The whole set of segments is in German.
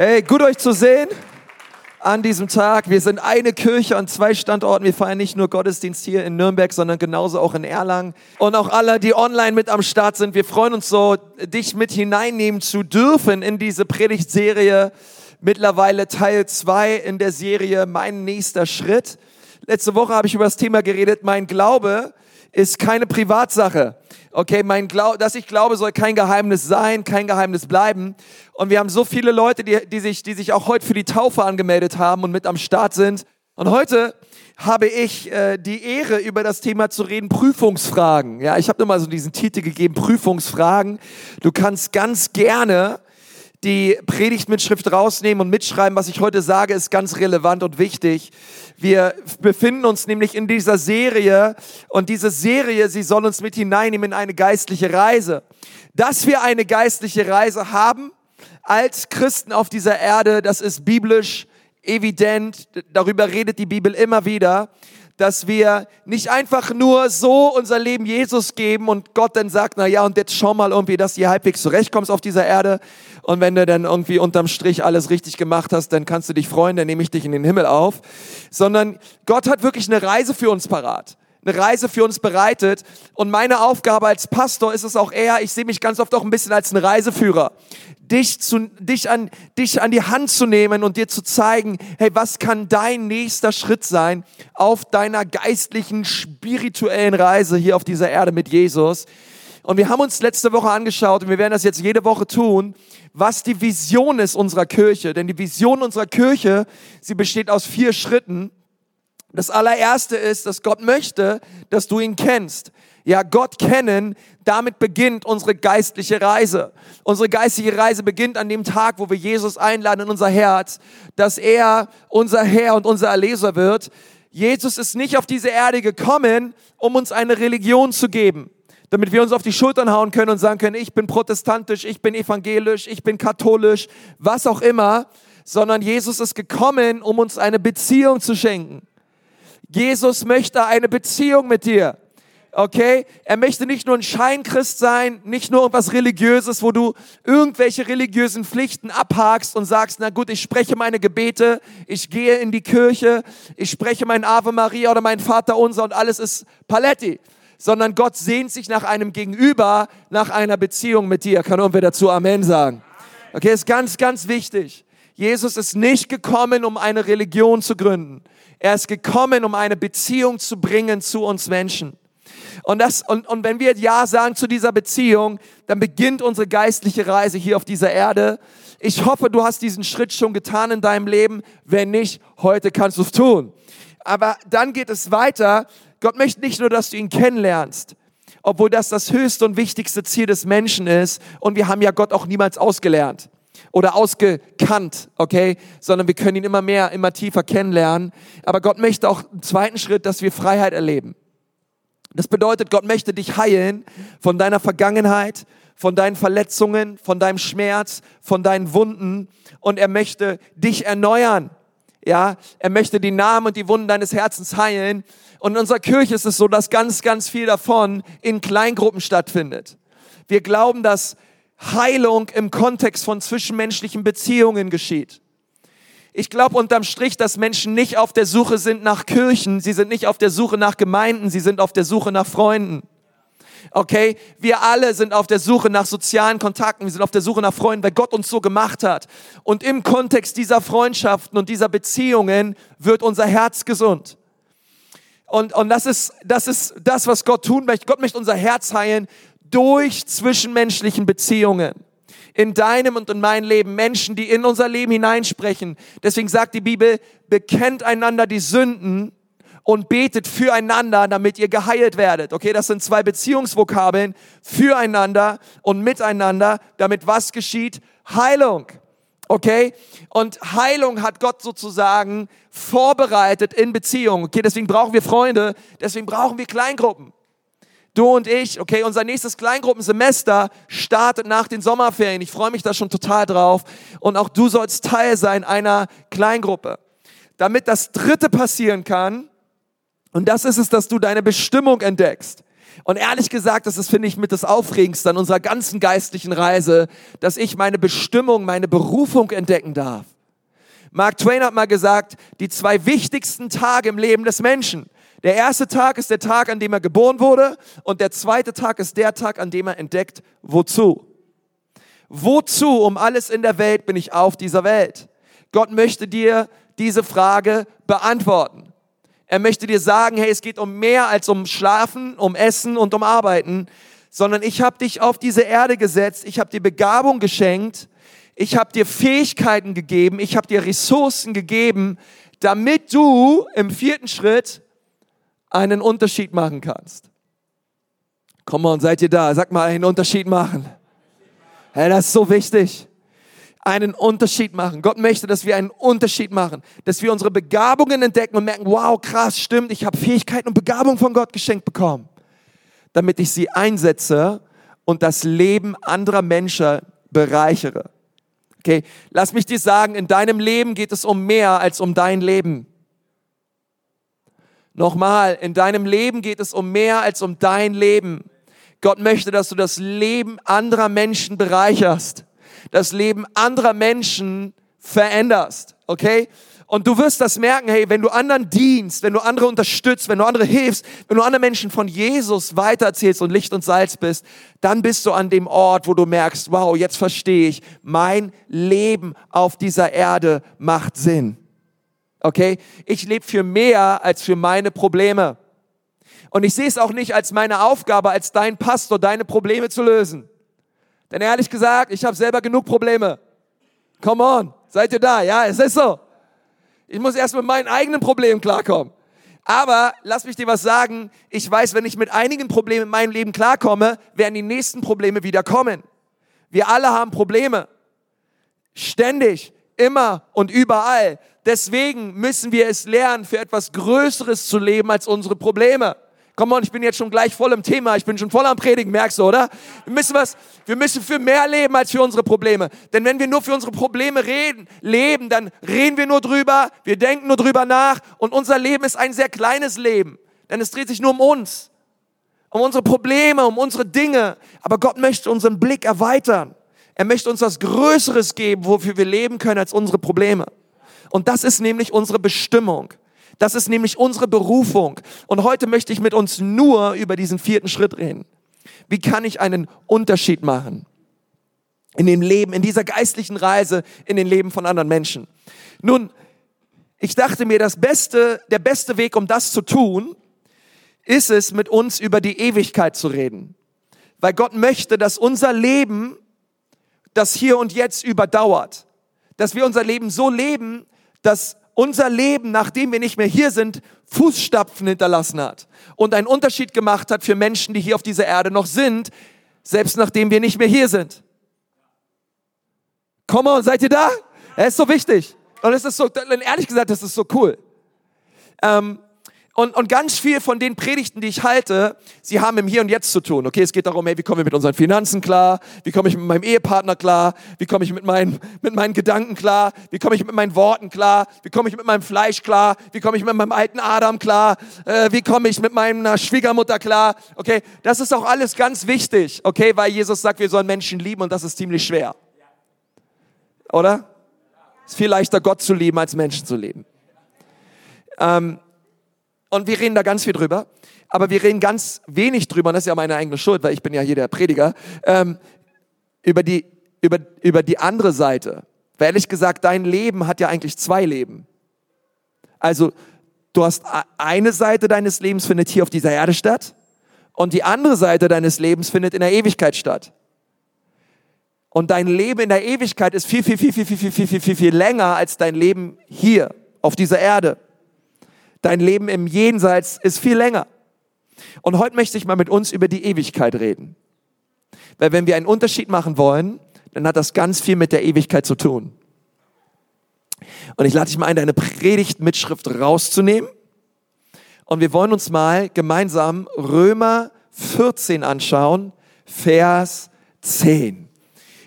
Hey, gut euch zu sehen an diesem Tag. Wir sind eine Kirche an zwei Standorten. Wir feiern nicht nur Gottesdienst hier in Nürnberg, sondern genauso auch in Erlangen. Und auch alle, die online mit am Start sind. Wir freuen uns so, dich mit hineinnehmen zu dürfen in diese Predigtserie. Mittlerweile Teil zwei in der Serie Mein nächster Schritt. Letzte Woche habe ich über das Thema geredet. Mein Glaube ist keine Privatsache. Okay, mein Glaube, dass ich glaube, soll kein Geheimnis sein, kein Geheimnis bleiben. Und wir haben so viele Leute, die, die, sich, die sich auch heute für die Taufe angemeldet haben und mit am Start sind. Und heute habe ich äh, die Ehre, über das Thema zu reden, Prüfungsfragen. Ja, ich habe nur mal so diesen Titel gegeben, Prüfungsfragen. Du kannst ganz gerne die Predigtmitschrift rausnehmen und mitschreiben. Was ich heute sage, ist ganz relevant und wichtig. Wir befinden uns nämlich in dieser Serie und diese Serie, sie soll uns mit hineinnehmen in eine geistliche Reise. Dass wir eine geistliche Reise haben als Christen auf dieser Erde, das ist biblisch evident. Darüber redet die Bibel immer wieder dass wir nicht einfach nur so unser Leben Jesus geben und Gott dann sagt, na ja, und jetzt schau mal irgendwie, dass du halbwegs zurechtkommst auf dieser Erde. Und wenn du dann irgendwie unterm Strich alles richtig gemacht hast, dann kannst du dich freuen, dann nehme ich dich in den Himmel auf. Sondern Gott hat wirklich eine Reise für uns parat eine Reise für uns bereitet. Und meine Aufgabe als Pastor ist es auch eher, ich sehe mich ganz oft auch ein bisschen als ein Reiseführer dich, zu, dich, an, dich an die Hand zu nehmen und dir zu zeigen, hey, was kann dein nächster Schritt sein auf deiner geistlichen, spirituellen Reise hier auf dieser Erde mit Jesus. Und wir haben uns letzte Woche angeschaut und wir werden das jetzt jede Woche tun, was die Vision ist unserer Kirche. Denn die Vision unserer Kirche, sie besteht aus vier Schritten. Das allererste ist, dass Gott möchte, dass du ihn kennst ja, Gott kennen, damit beginnt unsere geistliche Reise. Unsere geistliche Reise beginnt an dem Tag, wo wir Jesus einladen in unser Herz, dass er unser Herr und unser Erleser wird. Jesus ist nicht auf diese Erde gekommen, um uns eine Religion zu geben, damit wir uns auf die Schultern hauen können und sagen können, ich bin protestantisch, ich bin evangelisch, ich bin katholisch, was auch immer, sondern Jesus ist gekommen, um uns eine Beziehung zu schenken. Jesus möchte eine Beziehung mit dir. Okay? Er möchte nicht nur ein Scheinchrist sein, nicht nur etwas Religiöses, wo du irgendwelche religiösen Pflichten abhakst und sagst, na gut, ich spreche meine Gebete, ich gehe in die Kirche, ich spreche mein Ave Maria oder mein Vater unser und alles ist Paletti. Sondern Gott sehnt sich nach einem Gegenüber, nach einer Beziehung mit dir. Kann irgendwer dazu Amen sagen? Okay, ist ganz, ganz wichtig. Jesus ist nicht gekommen, um eine Religion zu gründen. Er ist gekommen, um eine Beziehung zu bringen zu uns Menschen. Und, das, und, und wenn wir Ja sagen zu dieser Beziehung, dann beginnt unsere geistliche Reise hier auf dieser Erde. Ich hoffe, du hast diesen Schritt schon getan in deinem Leben. Wenn nicht, heute kannst du es tun. Aber dann geht es weiter. Gott möchte nicht nur, dass du ihn kennenlernst, obwohl das das höchste und wichtigste Ziel des Menschen ist. Und wir haben ja Gott auch niemals ausgelernt oder ausgekannt, okay, sondern wir können ihn immer mehr, immer tiefer kennenlernen. Aber Gott möchte auch im zweiten Schritt, dass wir Freiheit erleben. Das bedeutet, Gott möchte dich heilen von deiner Vergangenheit, von deinen Verletzungen, von deinem Schmerz, von deinen Wunden und er möchte dich erneuern. Ja, er möchte die Namen und die Wunden deines Herzens heilen. Und in unserer Kirche ist es so, dass ganz, ganz viel davon in Kleingruppen stattfindet. Wir glauben, dass Heilung im Kontext von zwischenmenschlichen Beziehungen geschieht. Ich glaube unterm Strich, dass Menschen nicht auf der Suche sind nach Kirchen, sie sind nicht auf der Suche nach Gemeinden, sie sind auf der Suche nach Freunden. Okay, wir alle sind auf der Suche nach sozialen Kontakten, wir sind auf der Suche nach Freunden, weil Gott uns so gemacht hat. Und im Kontext dieser Freundschaften und dieser Beziehungen wird unser Herz gesund. Und, und das, ist, das ist das, was Gott tun möchte. Gott möchte unser Herz heilen durch zwischenmenschlichen Beziehungen in deinem und in meinem Leben Menschen, die in unser Leben hineinsprechen. Deswegen sagt die Bibel, bekennt einander die Sünden und betet füreinander, damit ihr geheilt werdet. Okay, das sind zwei Beziehungsvokabeln, füreinander und miteinander, damit was geschieht? Heilung. Okay? Und Heilung hat Gott sozusagen vorbereitet in Beziehung. Okay, deswegen brauchen wir Freunde, deswegen brauchen wir Kleingruppen. Du und ich, okay, unser nächstes Kleingruppensemester startet nach den Sommerferien. Ich freue mich da schon total drauf. Und auch du sollst Teil sein einer Kleingruppe. Damit das Dritte passieren kann, und das ist es, dass du deine Bestimmung entdeckst. Und ehrlich gesagt, das ist, finde ich, mit das Aufregendste an unserer ganzen geistlichen Reise, dass ich meine Bestimmung, meine Berufung entdecken darf. Mark Twain hat mal gesagt, die zwei wichtigsten Tage im Leben des Menschen. Der erste Tag ist der Tag, an dem er geboren wurde und der zweite Tag ist der Tag, an dem er entdeckt, wozu. Wozu um alles in der Welt bin ich auf dieser Welt? Gott möchte dir diese Frage beantworten. Er möchte dir sagen, hey, es geht um mehr als um Schlafen, um Essen und um Arbeiten, sondern ich habe dich auf diese Erde gesetzt, ich habe dir Begabung geschenkt, ich habe dir Fähigkeiten gegeben, ich habe dir Ressourcen gegeben, damit du im vierten Schritt einen Unterschied machen kannst. Komm on, seid ihr da? Sag mal, einen Unterschied machen. Hey, das ist so wichtig einen Unterschied machen. Gott möchte, dass wir einen Unterschied machen, dass wir unsere Begabungen entdecken und merken, wow, krass, stimmt, ich habe Fähigkeiten und Begabungen von Gott geschenkt bekommen, damit ich sie einsetze und das Leben anderer Menschen bereichere. Okay, lass mich dir sagen, in deinem Leben geht es um mehr als um dein Leben. Nochmal, in deinem Leben geht es um mehr als um dein Leben. Gott möchte, dass du das Leben anderer Menschen bereicherst das Leben anderer Menschen veränderst, okay? Und du wirst das merken, hey, wenn du anderen dienst, wenn du andere unterstützt, wenn du andere hilfst, wenn du anderen Menschen von Jesus weitererzählst und Licht und Salz bist, dann bist du an dem Ort, wo du merkst, wow, jetzt verstehe ich, mein Leben auf dieser Erde macht Sinn. Okay? Ich lebe für mehr als für meine Probleme. Und ich sehe es auch nicht als meine Aufgabe, als dein Pastor, deine Probleme zu lösen. Denn ehrlich gesagt, ich habe selber genug Probleme. Come on, seid ihr da? Ja, es ist so. Ich muss erst mit meinen eigenen Problemen klarkommen. Aber lass mich dir was sagen. Ich weiß, wenn ich mit einigen Problemen in meinem Leben klarkomme, werden die nächsten Probleme wieder kommen. Wir alle haben Probleme. Ständig, immer und überall. Deswegen müssen wir es lernen, für etwas Größeres zu leben als unsere Probleme. Komm on, ich bin jetzt schon gleich voll im Thema, ich bin schon voll am Predigen, merkst du, oder? Wir müssen was, wir müssen für mehr leben als für unsere Probleme. Denn wenn wir nur für unsere Probleme reden, leben, dann reden wir nur drüber, wir denken nur drüber nach und unser Leben ist ein sehr kleines Leben. Denn es dreht sich nur um uns, um unsere Probleme, um unsere Dinge. Aber Gott möchte unseren Blick erweitern. Er möchte uns was Größeres geben, wofür wir leben können als unsere Probleme. Und das ist nämlich unsere Bestimmung. Das ist nämlich unsere Berufung. Und heute möchte ich mit uns nur über diesen vierten Schritt reden. Wie kann ich einen Unterschied machen? In dem Leben, in dieser geistlichen Reise, in den Leben von anderen Menschen. Nun, ich dachte mir, das beste, der beste Weg, um das zu tun, ist es, mit uns über die Ewigkeit zu reden. Weil Gott möchte, dass unser Leben das hier und jetzt überdauert. Dass wir unser Leben so leben, dass unser Leben, nachdem wir nicht mehr hier sind, Fußstapfen hinterlassen hat und einen Unterschied gemacht hat für Menschen, die hier auf dieser Erde noch sind, selbst nachdem wir nicht mehr hier sind. Komm on, seid ihr da? Es ist so wichtig. Und es ist so, ehrlich gesagt, das ist so cool. Ähm, und, und ganz viel von den Predigten, die ich halte, sie haben im Hier und Jetzt zu tun. Okay, es geht darum, hey, wie kommen wir mit unseren Finanzen klar? Wie komme ich mit meinem Ehepartner klar? Wie komme ich mit meinen, mit meinen Gedanken klar? Wie komme ich mit meinen Worten klar? Wie komme ich mit meinem Fleisch klar? Wie komme ich mit meinem alten Adam klar? Äh, wie komme ich mit meiner Schwiegermutter klar? Okay, das ist auch alles ganz wichtig, okay, weil Jesus sagt, wir sollen Menschen lieben und das ist ziemlich schwer. Oder? Es ist viel leichter, Gott zu lieben, als Menschen zu lieben. Ähm, und wir reden da ganz viel drüber. Aber wir reden ganz wenig drüber, und das ist ja meine eigene Schuld, weil ich bin ja hier der Prediger, ähm, über, die, über, über die andere Seite. Weil ehrlich gesagt, dein Leben hat ja eigentlich zwei Leben. Also, du hast eine Seite deines Lebens findet hier auf dieser Erde statt und die andere Seite deines Lebens findet in der Ewigkeit statt. Und dein Leben in der Ewigkeit ist viel, viel, viel, viel, viel, viel, viel, viel, viel, viel länger als dein Leben hier auf dieser Erde. Dein Leben im Jenseits ist viel länger. Und heute möchte ich mal mit uns über die Ewigkeit reden. Weil wenn wir einen Unterschied machen wollen, dann hat das ganz viel mit der Ewigkeit zu tun. Und ich lade dich mal ein, deine Predigtmitschrift rauszunehmen. Und wir wollen uns mal gemeinsam Römer 14 anschauen, Vers 10.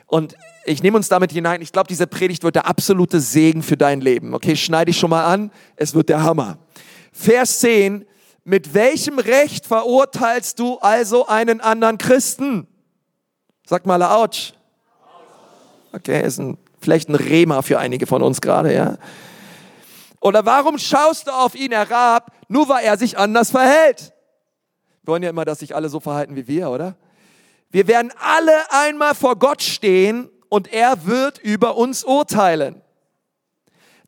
Und ich nehme uns damit hinein. Ich glaube, diese Predigt wird der absolute Segen für dein Leben. Okay, schneide ich schon mal an. Es wird der Hammer. Vers 10, mit welchem Recht verurteilst du also einen anderen Christen? Sag mal, ouch. Okay, ist ein, vielleicht ein Rema für einige von uns gerade, ja. Oder warum schaust du auf ihn herab, nur weil er sich anders verhält? Wir wollen ja immer, dass sich alle so verhalten wie wir, oder? Wir werden alle einmal vor Gott stehen und er wird über uns urteilen.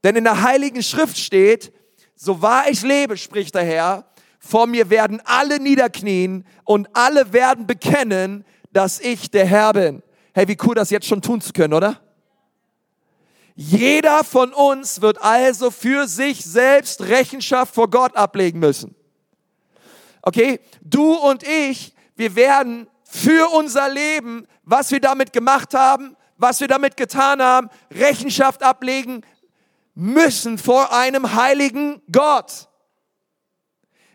Denn in der Heiligen Schrift steht, so wahr ich lebe, spricht der Herr, vor mir werden alle niederknien und alle werden bekennen, dass ich der Herr bin. Hey, wie cool das jetzt schon tun zu können, oder? Jeder von uns wird also für sich selbst Rechenschaft vor Gott ablegen müssen. Okay? Du und ich, wir werden für unser Leben, was wir damit gemacht haben, was wir damit getan haben, Rechenschaft ablegen müssen vor einem heiligen Gott.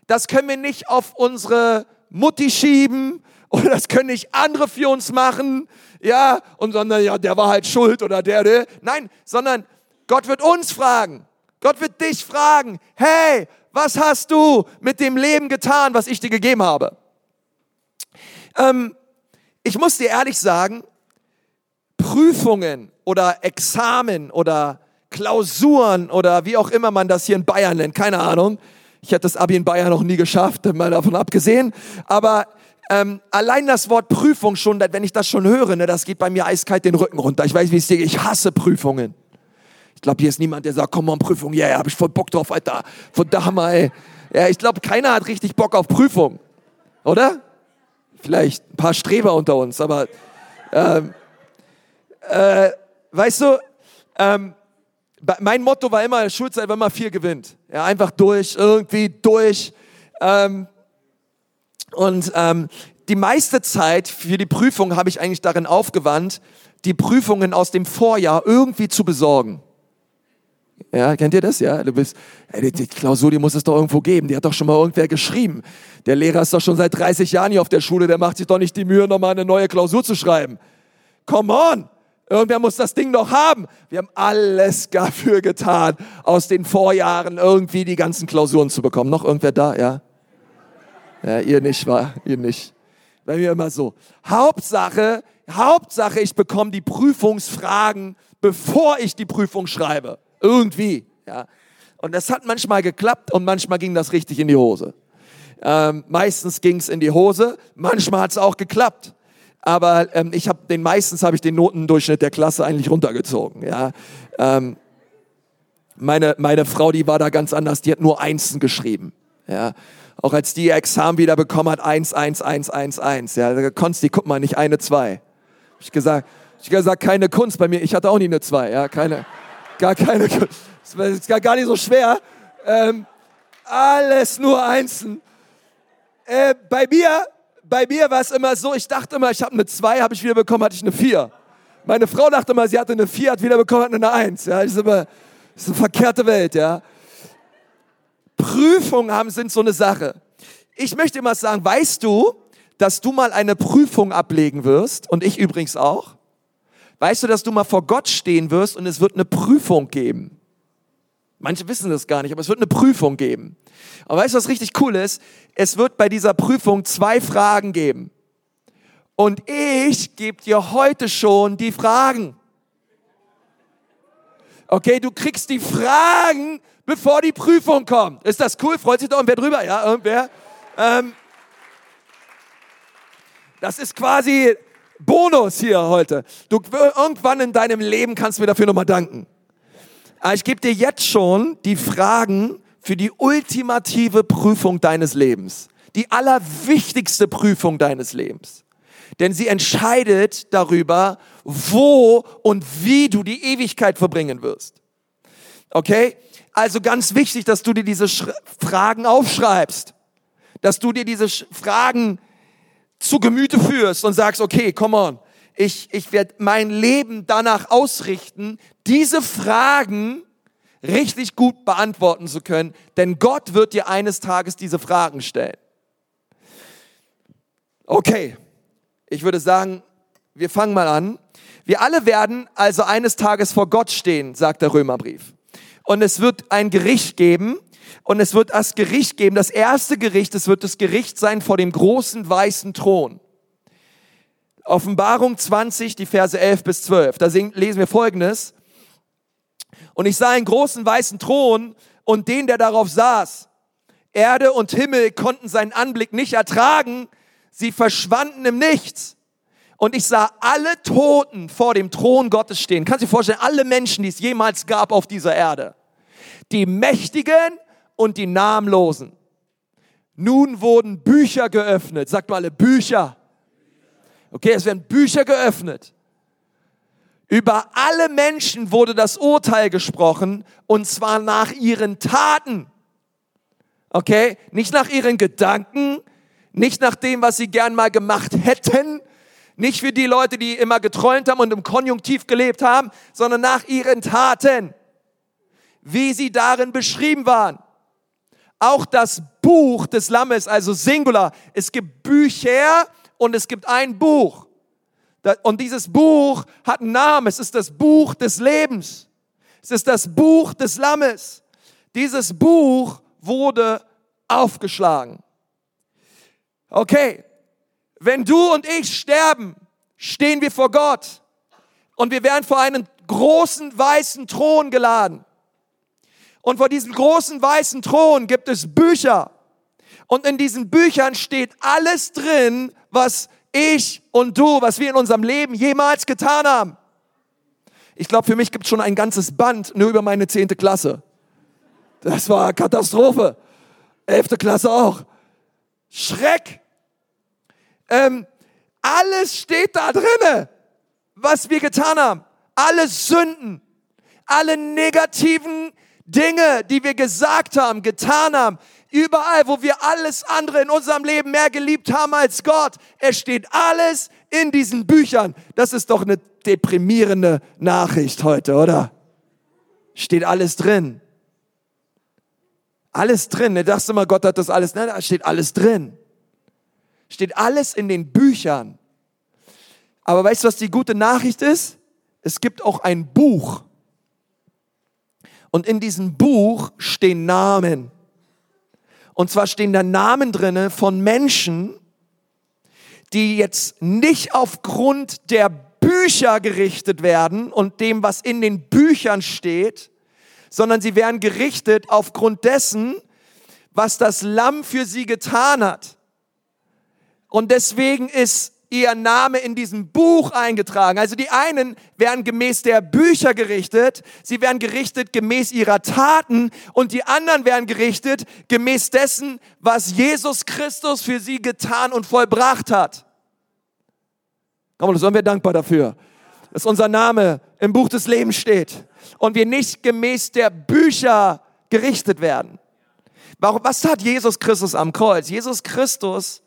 Das können wir nicht auf unsere Mutti schieben oder das können nicht andere für uns machen, ja, und sondern ja, der war halt schuld oder der, der. Nein, sondern Gott wird uns fragen. Gott wird dich fragen, hey, was hast du mit dem Leben getan, was ich dir gegeben habe? Ähm, ich muss dir ehrlich sagen, Prüfungen oder Examen oder Klausuren oder wie auch immer man das hier in Bayern nennt, keine Ahnung. Ich hätte das Abi in Bayern noch nie geschafft, mal davon abgesehen. Aber ähm, allein das Wort Prüfung schon, wenn ich das schon höre, ne, das geht bei mir eiskalt den Rücken runter. Ich weiß, wie es dir geht. Ich hasse Prüfungen. Ich glaube, hier ist niemand, der sagt, komm mal, Prüfung, ja, yeah, hab ich voll Bock drauf, Alter. Von da mal, ey. Ja, ich glaube, keiner hat richtig Bock auf Prüfung. Oder? Vielleicht ein paar Streber unter uns, aber ähm, äh, weißt du, ähm, mein Motto war immer, Schulzeit war immer viel gewinnt. Ja, einfach durch, irgendwie durch. Ähm, und ähm, die meiste Zeit für die Prüfung habe ich eigentlich darin aufgewandt, die Prüfungen aus dem Vorjahr irgendwie zu besorgen. Ja, kennt ihr das? Ja, du bist, ey, die Klausur, die muss es doch irgendwo geben. Die hat doch schon mal irgendwer geschrieben. Der Lehrer ist doch schon seit 30 Jahren hier auf der Schule. Der macht sich doch nicht die Mühe, nochmal eine neue Klausur zu schreiben. Come on! Irgendwer muss das Ding noch haben. Wir haben alles dafür getan, aus den Vorjahren irgendwie die ganzen Klausuren zu bekommen. Noch irgendwer da? Ja? Ja, ihr nicht, war ihr nicht. Bei mir immer so. Hauptsache, Hauptsache, ich bekomme die Prüfungsfragen, bevor ich die Prüfung schreibe. Irgendwie, ja. Und das hat manchmal geklappt und manchmal ging das richtig in die Hose. Ähm, meistens ging es in die Hose, manchmal hat es auch geklappt. Aber ähm, ich habe den meistens habe ich den Notendurchschnitt der Klasse eigentlich runtergezogen. Ja. Ähm, meine meine Frau, die war da ganz anders. Die hat nur Einsen geschrieben. Ja. Auch als die ihr Examen wieder bekommen hat, eins, eins, eins, eins, eins. Ja, die, guck mal, nicht eine, zwei. Hab ich gesagt, ich gesagt, keine Kunst bei mir. Ich hatte auch nie eine zwei, ja, keine, gar keine, das war gar nicht so schwer. Ähm, alles nur Einsen. Äh, bei mir, bei mir war es immer so, ich dachte immer, ich habe eine zwei, habe ich wieder bekommen, hatte ich eine vier. Meine Frau dachte immer, sie hatte eine vier, hat wieder bekommen, hat eine eins. Ja, das ist immer, das ist eine verkehrte Welt, ja. Prüfungen haben sind so eine Sache. Ich möchte immer sagen, weißt du, dass du mal eine Prüfung ablegen wirst und ich übrigens auch? Weißt du, dass du mal vor Gott stehen wirst und es wird eine Prüfung geben? Manche wissen das gar nicht, aber es wird eine Prüfung geben. Aber weißt du, was richtig cool ist? Es wird bei dieser Prüfung zwei Fragen geben. Und ich gebe dir heute schon die Fragen. Okay, du kriegst die Fragen, bevor die Prüfung kommt. Ist das cool? Freut sich doch irgendwer drüber? Ja, irgendwer? Ähm, das ist quasi Bonus hier heute. Du, irgendwann in deinem Leben kannst du mir dafür nochmal danken. Aber ich gebe dir jetzt schon die Fragen für die ultimative Prüfung deines Lebens. Die allerwichtigste Prüfung deines Lebens. Denn sie entscheidet darüber, wo und wie du die Ewigkeit verbringen wirst. Okay? Also ganz wichtig, dass du dir diese Sch Fragen aufschreibst. Dass du dir diese Sch Fragen zu Gemüte führst und sagst, okay, come on. Ich, ich werde mein Leben danach ausrichten, diese Fragen richtig gut beantworten zu können, denn Gott wird dir eines Tages diese Fragen stellen. Okay, ich würde sagen, wir fangen mal an. Wir alle werden also eines Tages vor Gott stehen, sagt der Römerbrief. Und es wird ein Gericht geben Und es wird das Gericht geben, das erste Gericht, es wird das Gericht sein vor dem großen weißen Thron. Offenbarung 20, die Verse 11 bis 12. Da lesen wir Folgendes. Und ich sah einen großen weißen Thron und den, der darauf saß. Erde und Himmel konnten seinen Anblick nicht ertragen. Sie verschwanden im Nichts. Und ich sah alle Toten vor dem Thron Gottes stehen. Kannst du dir vorstellen, alle Menschen, die es jemals gab auf dieser Erde. Die Mächtigen und die Namenlosen. Nun wurden Bücher geöffnet. Sagt mal alle Bücher. Okay, es werden Bücher geöffnet. Über alle Menschen wurde das Urteil gesprochen und zwar nach ihren Taten. Okay, nicht nach ihren Gedanken, nicht nach dem, was sie gern mal gemacht hätten, nicht für die Leute, die immer geträumt haben und im Konjunktiv gelebt haben, sondern nach ihren Taten, wie sie darin beschrieben waren. Auch das Buch des Lammes, also Singular, es gibt Bücher und es gibt ein Buch. Und dieses Buch hat einen Namen, es ist das Buch des Lebens. Es ist das Buch des Lammes. Dieses Buch wurde aufgeschlagen. Okay, wenn du und ich sterben, stehen wir vor Gott und wir werden vor einen großen weißen Thron geladen. Und vor diesem großen weißen Thron gibt es Bücher. Und in diesen Büchern steht alles drin, was ich und du, was wir in unserem Leben jemals getan haben. Ich glaube, für mich gibt es schon ein ganzes Band nur über meine zehnte Klasse. Das war Katastrophe. Elfte Klasse auch. Schreck. Ähm, alles steht da drinne, was wir getan haben. Alle Sünden, alle negativen Dinge, die wir gesagt haben, getan haben, überall, wo wir alles andere in unserem Leben mehr geliebt haben als Gott, es steht alles in diesen Büchern. Das ist doch eine deprimierende Nachricht heute, oder? Steht alles drin. Alles drin. Du dachte mal, Gott hat das alles. Nein, da steht alles drin. Steht alles in den Büchern. Aber weißt du, was die gute Nachricht ist? Es gibt auch ein Buch. Und in diesem Buch stehen Namen. Und zwar stehen da Namen drinne von Menschen, die jetzt nicht aufgrund der Bücher gerichtet werden und dem, was in den Büchern steht, sondern sie werden gerichtet aufgrund dessen, was das Lamm für sie getan hat. Und deswegen ist ihr Name in diesem Buch eingetragen. Also die einen werden gemäß der Bücher gerichtet, sie werden gerichtet gemäß ihrer Taten und die anderen werden gerichtet gemäß dessen, was Jesus Christus für sie getan und vollbracht hat. Komm, das sind wir dankbar dafür, dass unser Name im Buch des Lebens steht und wir nicht gemäß der Bücher gerichtet werden. Warum, was tat Jesus Christus am Kreuz? Jesus Christus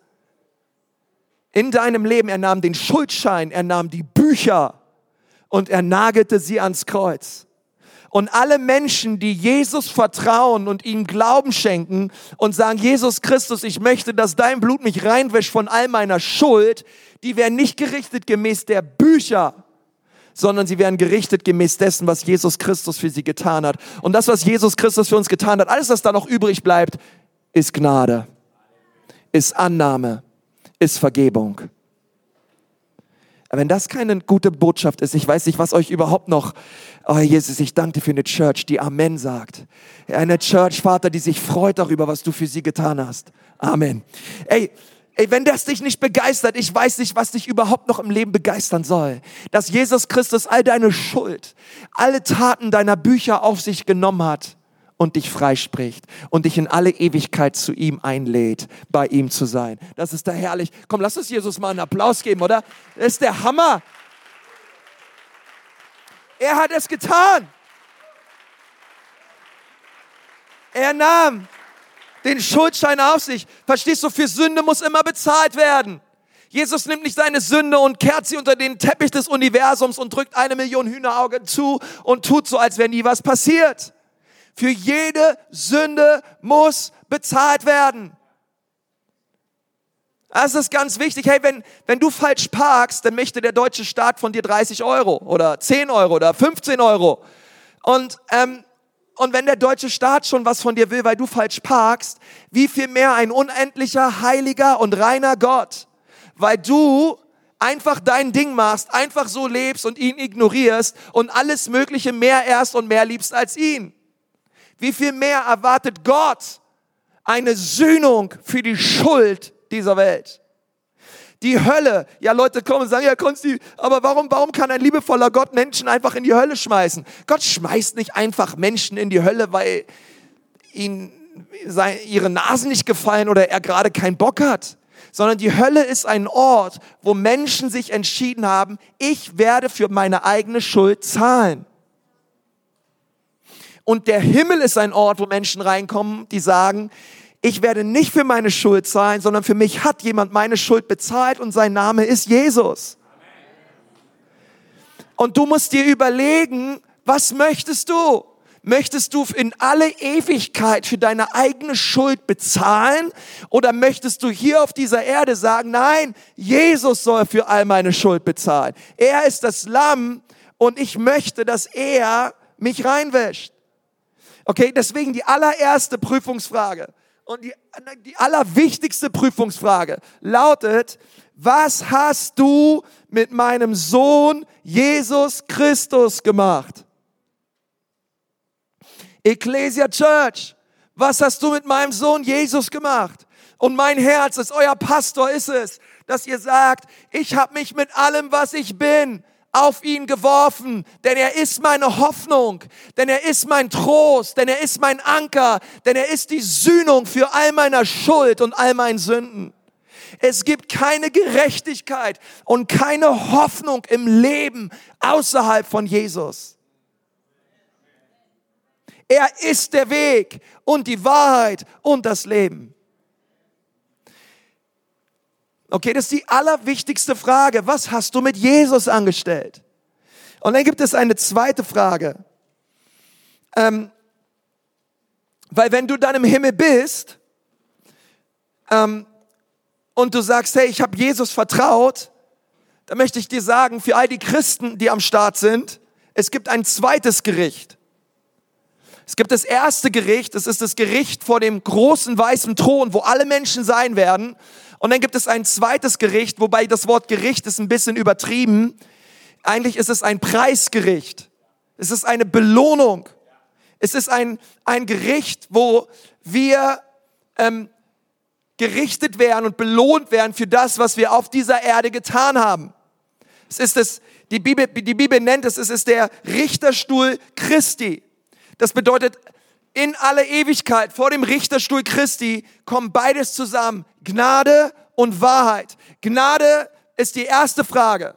in deinem Leben. Er nahm den Schuldschein, er nahm die Bücher und er nagelte sie ans Kreuz. Und alle Menschen, die Jesus vertrauen und ihm Glauben schenken und sagen, Jesus Christus, ich möchte, dass dein Blut mich reinwäscht von all meiner Schuld, die werden nicht gerichtet gemäß der Bücher, sondern sie werden gerichtet gemäß dessen, was Jesus Christus für sie getan hat. Und das, was Jesus Christus für uns getan hat, alles, was da noch übrig bleibt, ist Gnade, ist Annahme, ist Vergebung. Wenn das keine gute Botschaft ist, ich weiß nicht, was euch überhaupt noch, oh Jesus, ich danke dir für eine Church, die Amen sagt. Eine Church, Vater, die sich freut darüber, was du für sie getan hast. Amen. Ey, Ey, wenn das dich nicht begeistert, ich weiß nicht, was dich überhaupt noch im Leben begeistern soll. Dass Jesus Christus all deine Schuld, alle Taten deiner Bücher auf sich genommen hat und dich freispricht und dich in alle Ewigkeit zu ihm einlädt, bei ihm zu sein. Das ist da herrlich. Komm, lass uns Jesus mal einen Applaus geben, oder? Das ist der Hammer. Er hat es getan. Er nahm den Schuldschein auf sich. Verstehst du, für Sünde muss immer bezahlt werden. Jesus nimmt nicht seine Sünde und kehrt sie unter den Teppich des Universums und drückt eine Million Hühneraugen zu und tut so, als wäre nie was passiert. Für jede Sünde muss bezahlt werden. Das ist ganz wichtig. Hey, wenn, wenn du falsch parkst, dann möchte der deutsche Staat von dir 30 Euro oder 10 Euro oder 15 Euro. Und, ähm, Und wenn der deutsche Staat schon was von dir will, weil du falsch parkst, wie viel mehr ein unendlicher, heiliger und reiner Gott, weil du einfach dein Ding machst, einfach so lebst und ihn ignorierst und alles Mögliche mehr erst und mehr liebst als ihn. Wie viel mehr erwartet Gott eine Sühnung für die Schuld dieser Welt? Die Hölle. Ja, Leute kommen und sagen, ja, Konsti, aber warum, warum kann ein liebevoller Gott Menschen einfach in die Hölle schmeißen? Gott schmeißt nicht einfach Menschen in die Hölle, weil ihnen ihre Nasen nicht gefallen oder er gerade keinen Bock hat sondern die Hölle ist ein Ort, wo Menschen sich entschieden haben, ich werde für meine eigene Schuld zahlen. Und der Himmel ist ein Ort, wo Menschen reinkommen, die sagen, ich werde nicht für meine Schuld zahlen, sondern für mich hat jemand meine Schuld bezahlt und sein Name ist Jesus. Und du musst dir überlegen, was möchtest du? Möchtest du in alle Ewigkeit für deine eigene Schuld bezahlen? Oder möchtest du hier auf dieser Erde sagen, nein, Jesus soll für all meine Schuld bezahlen. Er ist das Lamm und ich möchte, dass er mich reinwäscht. Okay, deswegen die allererste Prüfungsfrage. Und die, die allerwichtigste Prüfungsfrage lautet, was hast du mit meinem Sohn Jesus Christus gemacht? Ecclesia Church, was hast du mit meinem Sohn Jesus gemacht? Und mein Herz als euer Pastor ist es, dass ihr sagt, ich habe mich mit allem, was ich bin, auf ihn geworfen, denn er ist meine Hoffnung, denn er ist mein Trost, denn er ist mein Anker, denn er ist die Sühnung für all meiner Schuld und all meinen Sünden. Es gibt keine Gerechtigkeit und keine Hoffnung im Leben außerhalb von Jesus. Er ist der Weg und die Wahrheit und das Leben. Okay, das ist die allerwichtigste Frage. Was hast du mit Jesus angestellt? Und dann gibt es eine zweite Frage. Ähm, weil wenn du dann im Himmel bist ähm, und du sagst, hey, ich habe Jesus vertraut, dann möchte ich dir sagen, für all die Christen, die am Start sind, es gibt ein zweites Gericht. Es gibt das erste Gericht, das ist das Gericht vor dem großen weißen Thron, wo alle Menschen sein werden. Und dann gibt es ein zweites Gericht, wobei das Wort Gericht ist ein bisschen übertrieben. Eigentlich ist es ein Preisgericht. Es ist eine Belohnung. Es ist ein, ein Gericht, wo wir ähm, gerichtet werden und belohnt werden für das, was wir auf dieser Erde getan haben. Es ist es, die Bibel, die Bibel nennt es, es ist der Richterstuhl Christi. Das bedeutet, in alle Ewigkeit vor dem Richterstuhl Christi kommen beides zusammen. Gnade und Wahrheit. Gnade ist die erste Frage.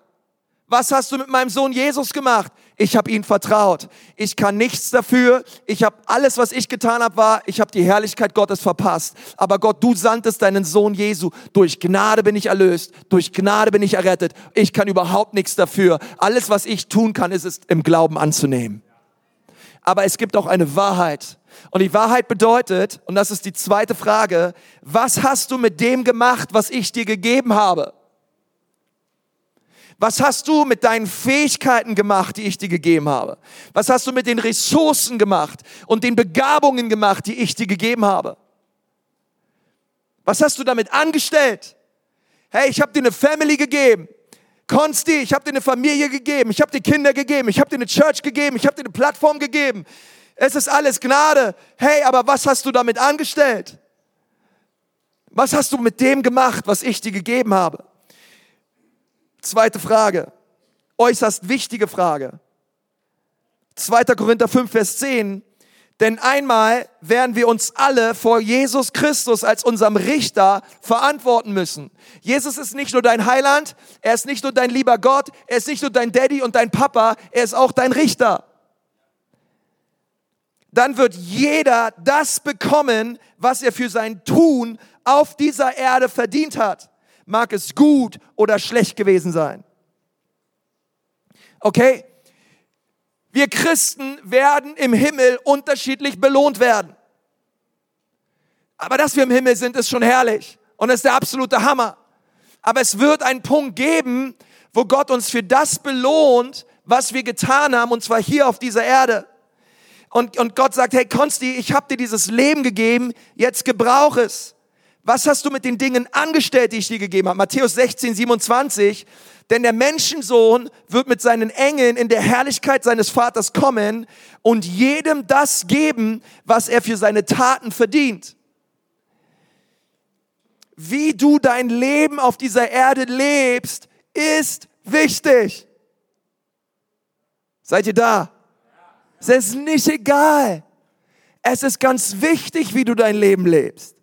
Was hast du mit meinem Sohn Jesus gemacht? Ich habe ihn vertraut. Ich kann nichts dafür. Ich habe alles, was ich getan habe, war, ich habe die Herrlichkeit Gottes verpasst. Aber Gott, du sandtest deinen Sohn Jesu. Durch Gnade bin ich erlöst. Durch Gnade bin ich errettet. Ich kann überhaupt nichts dafür. Alles, was ich tun kann, ist es im Glauben anzunehmen. Aber es gibt auch eine Wahrheit. Und die Wahrheit bedeutet, und das ist die zweite Frage, was hast du mit dem gemacht, was ich dir gegeben habe? Was hast du mit deinen Fähigkeiten gemacht, die ich dir gegeben habe? Was hast du mit den Ressourcen gemacht und den Begabungen gemacht, die ich dir gegeben habe? Was hast du damit angestellt? Hey, ich habe dir eine Family gegeben. Konsti, ich habe dir eine Familie gegeben, ich habe dir Kinder gegeben, ich habe dir eine Church gegeben, ich habe dir eine Plattform gegeben. Es ist alles Gnade. Hey, aber was hast du damit angestellt? Was hast du mit dem gemacht, was ich dir gegeben habe? Zweite Frage. Äußerst wichtige Frage. 2. Korinther 5, Vers 10. Denn einmal werden wir uns alle vor Jesus Christus als unserem Richter verantworten müssen. Jesus ist nicht nur dein Heiland, er ist nicht nur dein lieber Gott, er ist nicht nur dein Daddy und dein Papa, er ist auch dein Richter dann wird jeder das bekommen, was er für sein Tun auf dieser Erde verdient hat. Mag es gut oder schlecht gewesen sein. Okay? Wir Christen werden im Himmel unterschiedlich belohnt werden. Aber dass wir im Himmel sind, ist schon herrlich und ist der absolute Hammer. Aber es wird einen Punkt geben, wo Gott uns für das belohnt, was wir getan haben, und zwar hier auf dieser Erde. Und, und Gott sagt, hey Konsti, ich habe dir dieses Leben gegeben, jetzt gebrauch es. Was hast du mit den Dingen angestellt, die ich dir gegeben habe? Matthäus 16, 27. Denn der Menschensohn wird mit seinen Engeln in der Herrlichkeit seines Vaters kommen und jedem das geben, was er für seine Taten verdient. Wie du dein Leben auf dieser Erde lebst, ist wichtig. Seid ihr da? Es ist nicht egal. Es ist ganz wichtig, wie du dein Leben lebst.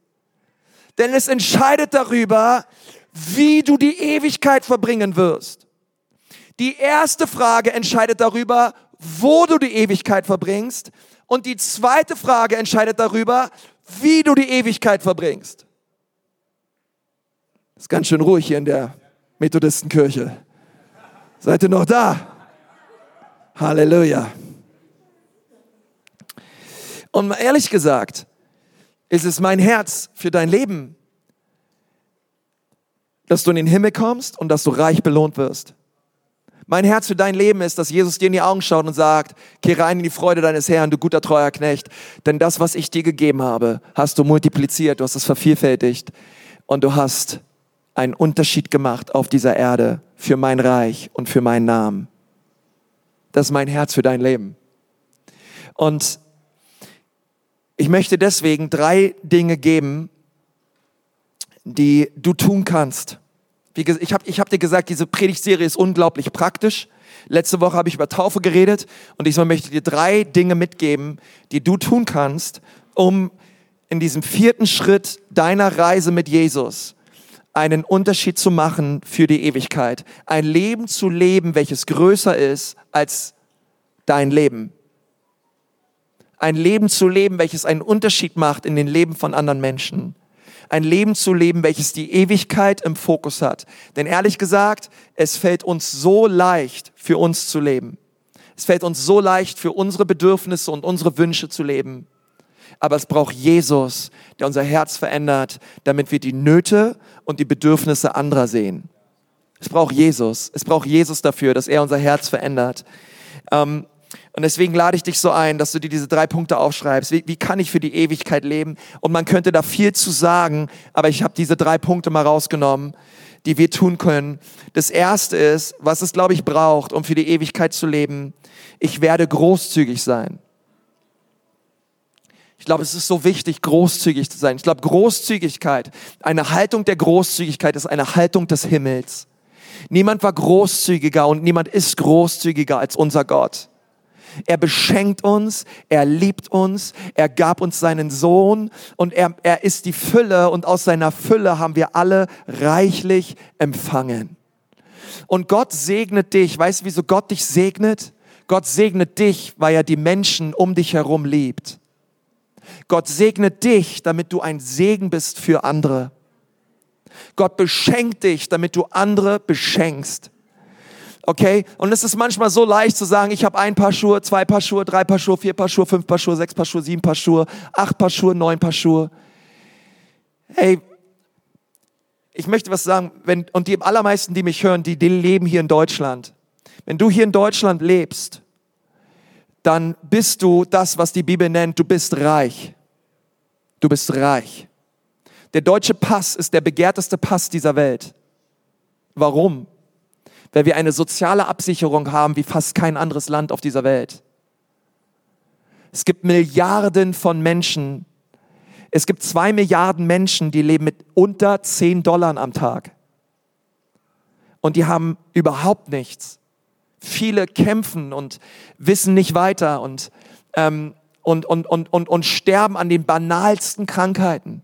Denn es entscheidet darüber, wie du die Ewigkeit verbringen wirst. Die erste Frage entscheidet darüber, wo du die Ewigkeit verbringst. Und die zweite Frage entscheidet darüber, wie du die Ewigkeit verbringst. Ist ganz schön ruhig hier in der Methodistenkirche. Seid ihr noch da? Halleluja. Und ehrlich gesagt, ist es mein Herz für dein Leben, dass du in den Himmel kommst und dass du reich belohnt wirst. Mein Herz für dein Leben ist, dass Jesus dir in die Augen schaut und sagt, kehre ein in die Freude deines Herrn, du guter treuer Knecht, denn das, was ich dir gegeben habe, hast du multipliziert, du hast es vervielfältigt und du hast einen Unterschied gemacht auf dieser Erde für mein Reich und für meinen Namen. Das ist mein Herz für dein Leben. Und ich möchte deswegen drei Dinge geben, die du tun kannst. ich habe ich hab dir gesagt, diese Predigtserie ist unglaublich praktisch. Letzte Woche habe ich über Taufe geredet und diesmal möchte ich dir drei Dinge mitgeben, die du tun kannst, um in diesem vierten Schritt deiner Reise mit Jesus einen Unterschied zu machen für die Ewigkeit. Ein Leben zu leben, welches größer ist als dein Leben. Ein Leben zu leben, welches einen Unterschied macht in den Leben von anderen Menschen. Ein Leben zu leben, welches die Ewigkeit im Fokus hat. Denn ehrlich gesagt, es fällt uns so leicht, für uns zu leben. Es fällt uns so leicht, für unsere Bedürfnisse und unsere Wünsche zu leben. Aber es braucht Jesus, der unser Herz verändert, damit wir die Nöte und die Bedürfnisse anderer sehen. Es braucht Jesus. Es braucht Jesus dafür, dass er unser Herz verändert. Ähm, und deswegen lade ich dich so ein, dass du dir diese drei Punkte aufschreibst. Wie, wie kann ich für die Ewigkeit leben? Und man könnte da viel zu sagen, aber ich habe diese drei Punkte mal rausgenommen, die wir tun können. Das erste ist, was es, glaube ich, braucht, um für die Ewigkeit zu leben. Ich werde großzügig sein. Ich glaube, es ist so wichtig, großzügig zu sein. Ich glaube, Großzügigkeit, eine Haltung der Großzügigkeit ist eine Haltung des Himmels. Niemand war großzügiger und niemand ist großzügiger als unser Gott. Er beschenkt uns, er liebt uns, er gab uns seinen Sohn und er, er ist die Fülle und aus seiner Fülle haben wir alle reichlich empfangen. Und Gott segnet dich. Weißt du, wieso Gott dich segnet? Gott segnet dich, weil er die Menschen um dich herum liebt. Gott segnet dich, damit du ein Segen bist für andere. Gott beschenkt dich, damit du andere beschenkst. Okay? Und es ist manchmal so leicht zu sagen, ich habe ein Paar Schuhe, zwei Paar Schuhe, drei Paar Schuhe, vier Paar Schuhe, fünf Paar Schuhe, sechs Paar Schuhe, sieben Paar Schuhe, acht Paar Schuhe, neun Paar Schuhe. Hey, ich möchte was sagen, wenn, und die allermeisten, die mich hören, die, die leben hier in Deutschland. Wenn du hier in Deutschland lebst, dann bist du das, was die Bibel nennt, du bist reich. Du bist reich. Der deutsche Pass ist der begehrteste Pass dieser Welt. Warum? Weil wir eine soziale Absicherung haben wie fast kein anderes Land auf dieser Welt. Es gibt Milliarden von Menschen. Es gibt zwei Milliarden Menschen, die leben mit unter zehn Dollar am Tag. Und die haben überhaupt nichts. Viele kämpfen und wissen nicht weiter und, ähm, und, und, und, und, und sterben an den banalsten Krankheiten.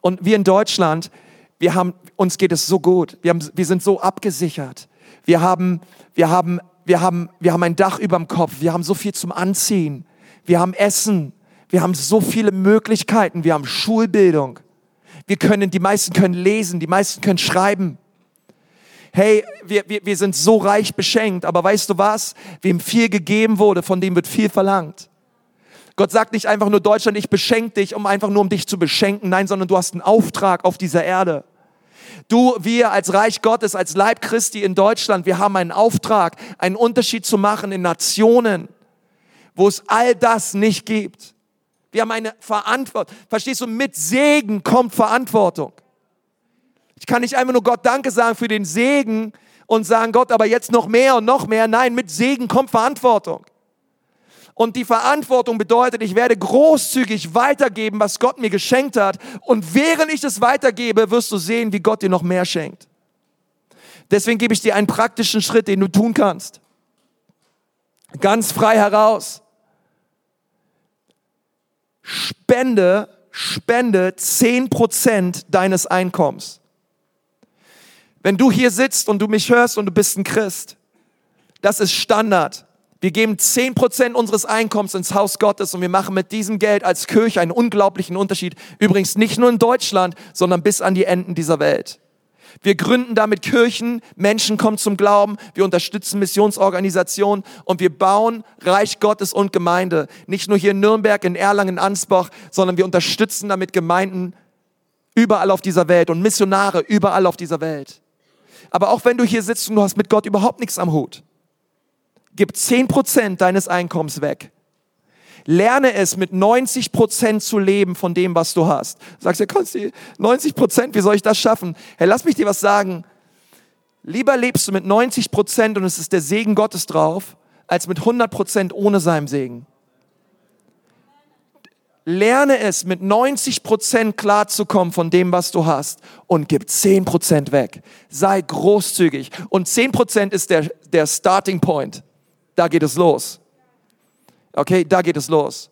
Und wir in Deutschland, wir haben, uns geht es so gut. Wir, haben, wir sind so abgesichert. Wir haben, wir, haben, wir, haben, wir haben ein Dach über dem Kopf. Wir haben so viel zum Anziehen. Wir haben Essen. Wir haben so viele Möglichkeiten. Wir haben Schulbildung. Wir können, die meisten können lesen. Die meisten können schreiben hey, wir, wir, wir sind so reich beschenkt, aber weißt du was? Wem viel gegeben wurde, von dem wird viel verlangt. Gott sagt nicht einfach nur Deutschland, ich beschenke dich, um einfach nur um dich zu beschenken, nein, sondern du hast einen Auftrag auf dieser Erde. Du, wir als Reich Gottes, als Leib Christi in Deutschland, wir haben einen Auftrag, einen Unterschied zu machen in Nationen, wo es all das nicht gibt. Wir haben eine Verantwortung. Verstehst du, mit Segen kommt Verantwortung. Ich kann nicht einfach nur Gott Danke sagen für den Segen und sagen, Gott, aber jetzt noch mehr und noch mehr. Nein, mit Segen kommt Verantwortung. Und die Verantwortung bedeutet, ich werde großzügig weitergeben, was Gott mir geschenkt hat. Und während ich es weitergebe, wirst du sehen, wie Gott dir noch mehr schenkt. Deswegen gebe ich dir einen praktischen Schritt, den du tun kannst. Ganz frei heraus. Spende, spende zehn Prozent deines Einkommens. Wenn du hier sitzt und du mich hörst und du bist ein Christ, das ist Standard. Wir geben zehn Prozent unseres Einkommens ins Haus Gottes und wir machen mit diesem Geld als Kirche einen unglaublichen Unterschied. Übrigens nicht nur in Deutschland, sondern bis an die Enden dieser Welt. Wir gründen damit Kirchen, Menschen kommen zum Glauben, wir unterstützen Missionsorganisationen und wir bauen Reich Gottes und Gemeinde. Nicht nur hier in Nürnberg, in Erlangen, in Ansbach, sondern wir unterstützen damit Gemeinden überall auf dieser Welt und Missionare überall auf dieser Welt. Aber auch wenn du hier sitzt und du hast mit Gott überhaupt nichts am Hut, gib 10% deines Einkommens weg. Lerne es, mit 90% zu leben von dem, was du hast. Du sagst, ja, Konsti, 90%, wie soll ich das schaffen? Hey, lass mich dir was sagen. Lieber lebst du mit 90% und es ist der Segen Gottes drauf, als mit 100% ohne seinem Segen. Lerne es, mit 90 Prozent klarzukommen von dem, was du hast und gib 10 Prozent weg. Sei großzügig. Und 10 Prozent ist der, der Starting Point. Da geht es los. Okay, da geht es los.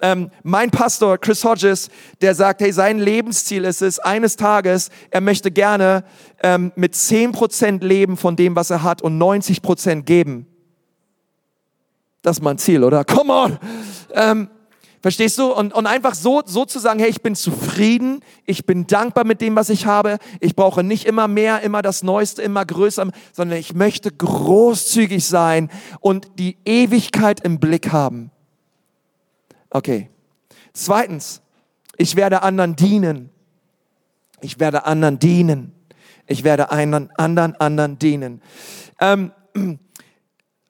Ähm, mein Pastor Chris Hodges, der sagt, hey, sein Lebensziel ist es, eines Tages, er möchte gerne ähm, mit 10 Prozent leben von dem, was er hat und 90 Prozent geben. Das ist mein Ziel, oder? Come on! Ähm, Verstehst du? Und, und einfach so, so zu sagen, hey, ich bin zufrieden, ich bin dankbar mit dem, was ich habe, ich brauche nicht immer mehr, immer das Neueste, immer größer, sondern ich möchte großzügig sein und die Ewigkeit im Blick haben. Okay. Zweitens, ich werde anderen dienen. Ich werde anderen dienen. Ich werde anderen, anderen, anderen dienen. Ähm,